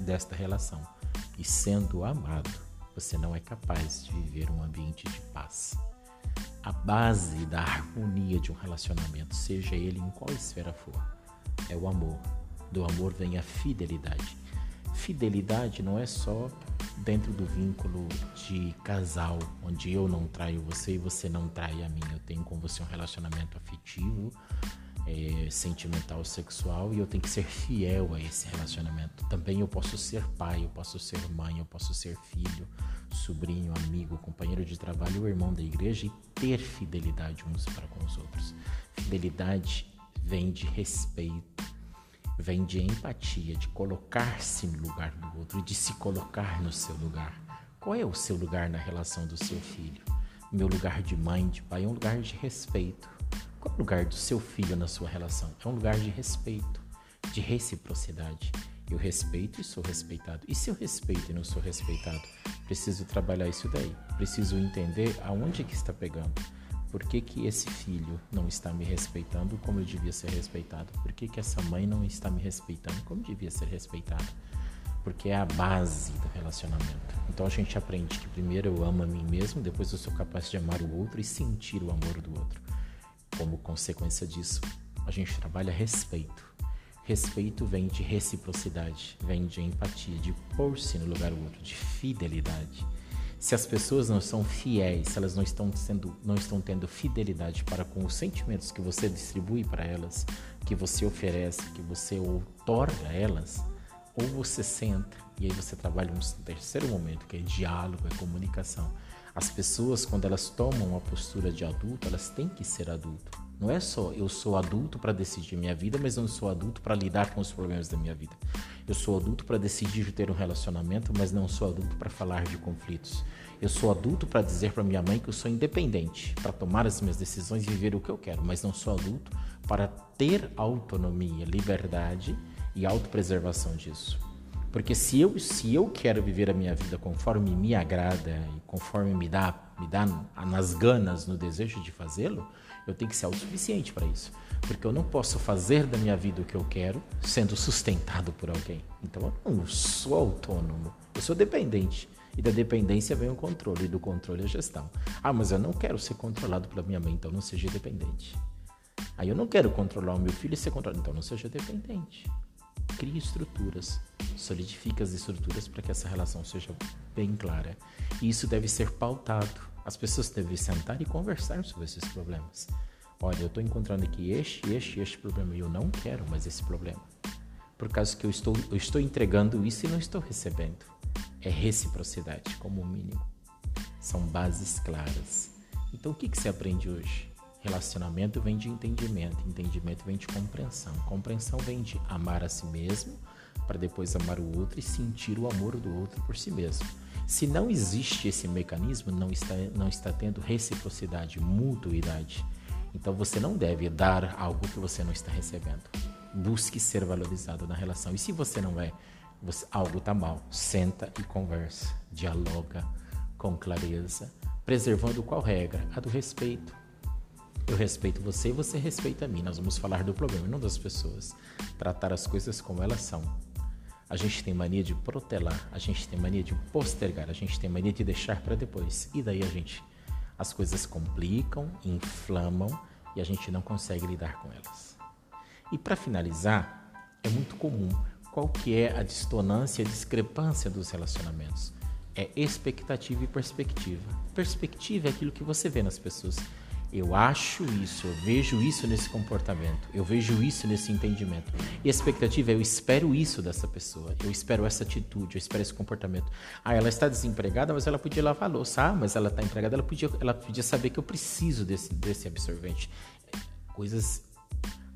desta relação e sendo amado, você não é capaz de viver um ambiente de paz. A base da harmonia de um relacionamento, seja ele em qual esfera for, é o amor, do amor vem a fidelidade. Fidelidade não é só dentro do vínculo de casal, onde eu não traio você e você não trai a mim. Eu tenho com você um relacionamento afetivo, é, sentimental, sexual e eu tenho que ser fiel a esse relacionamento. Também eu posso ser pai, eu posso ser mãe, eu posso ser filho, sobrinho, amigo, companheiro de trabalho, irmão da igreja e ter fidelidade uns para com os outros. Fidelidade vem de respeito vem de empatia, de colocar-se no lugar do outro, de se colocar no seu lugar. Qual é o seu lugar na relação do seu filho? Meu lugar de mãe, de pai é um lugar de respeito. Qual é o lugar do seu filho na sua relação? É um lugar de respeito, de reciprocidade. Eu respeito e sou respeitado. E se eu respeito e não sou respeitado? Preciso trabalhar isso daí. Preciso entender aonde que está pegando. Por que, que esse filho não está me respeitando como eu devia ser respeitado? Por que, que essa mãe não está me respeitando como devia ser respeitada? Porque é a base do relacionamento. Então a gente aprende que primeiro eu amo a mim mesmo, depois eu sou capaz de amar o outro e sentir o amor do outro. Como consequência disso, a gente trabalha respeito. Respeito vem de reciprocidade, vem de empatia, de pôr-se no lugar do outro, de fidelidade. Se as pessoas não são fiéis, se elas não estão, sendo, não estão tendo fidelidade para com os sentimentos que você distribui para elas, que você oferece, que você outorga a elas, ou você senta e aí você trabalha um terceiro momento, que é diálogo, é comunicação. As pessoas, quando elas tomam uma postura de adulto, elas têm que ser adulto. Não é só eu sou adulto para decidir minha vida, mas não sou adulto para lidar com os problemas da minha vida. Eu sou adulto para decidir ter um relacionamento, mas não sou adulto para falar de conflitos. Eu sou adulto para dizer para minha mãe que eu sou independente, para tomar as minhas decisões e viver o que eu quero, mas não sou adulto para ter autonomia, liberdade e autopreservação disso. Porque se eu, se eu quero viver a minha vida conforme me agrada e conforme me dá, me dá nas ganas, no desejo de fazê-lo, eu tenho que ser autossuficiente para isso. Porque eu não posso fazer da minha vida o que eu quero sendo sustentado por alguém. Então eu não sou autônomo, eu sou dependente. E da dependência vem o controle, e do controle a gestão. Ah, mas eu não quero ser controlado pela minha mãe, então não seja dependente. Aí eu não quero controlar o meu filho e ser controlado, então não seja dependente. Crie estruturas, solidifique as estruturas para que essa relação seja bem clara. E isso deve ser pautado. As pessoas devem sentar e conversar sobre esses problemas. Olha, eu estou encontrando aqui este, este, este problema e eu não quero mais esse problema. Por causa que eu estou, eu estou entregando isso e não estou recebendo. É reciprocidade, como mínimo. São bases claras. Então, o que, que você aprende hoje? Relacionamento vem de entendimento, entendimento vem de compreensão. Compreensão vem de amar a si mesmo, para depois amar o outro e sentir o amor do outro por si mesmo. Se não existe esse mecanismo, não está, não está tendo reciprocidade, mutuidade. Então você não deve dar algo que você não está recebendo. Busque ser valorizado na relação. E se você não é, você, algo está mal. Senta e conversa, dialoga com clareza, preservando qual regra? A do respeito. Eu respeito você e você respeita a mim. Nós vamos falar do problema, não das pessoas. Tratar as coisas como elas são. A gente tem mania de protelar, a gente tem mania de postergar, a gente tem mania de deixar para depois. E daí a gente as coisas complicam, inflamam e a gente não consegue lidar com elas. E para finalizar, é muito comum qual que é a distonância, a discrepância dos relacionamentos. É expectativa e perspectiva. Perspectiva é aquilo que você vê nas pessoas. Eu acho isso, eu vejo isso nesse comportamento, eu vejo isso nesse entendimento. E a expectativa é eu espero isso dessa pessoa, eu espero essa atitude, eu espero esse comportamento. Ah, ela está desempregada, mas ela podia lavar louça. Ah, mas ela está empregada, ela podia, ela podia saber que eu preciso desse, desse absorvente. Coisas.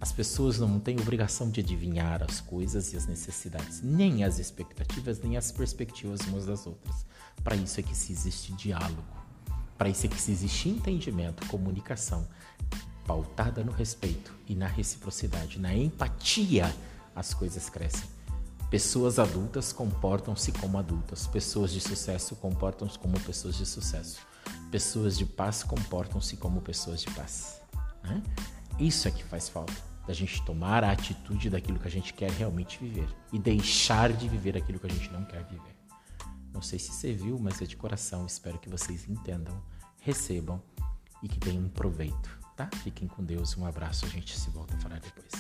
As pessoas não têm obrigação de adivinhar as coisas e as necessidades, nem as expectativas, nem as perspectivas umas das outras. Para isso é que se existe diálogo para isso é que existe entendimento, comunicação pautada no respeito e na reciprocidade, na empatia, as coisas crescem. Pessoas adultas comportam-se como adultas, pessoas de sucesso comportam-se como pessoas de sucesso, pessoas de paz comportam-se como pessoas de paz. Né? Isso é que faz falta, da gente tomar a atitude daquilo que a gente quer realmente viver e deixar de viver aquilo que a gente não quer viver. Não sei se você viu, mas é de coração. Espero que vocês entendam, recebam e que tenham um proveito, tá? Fiquem com Deus. Um abraço. A gente se volta a falar depois.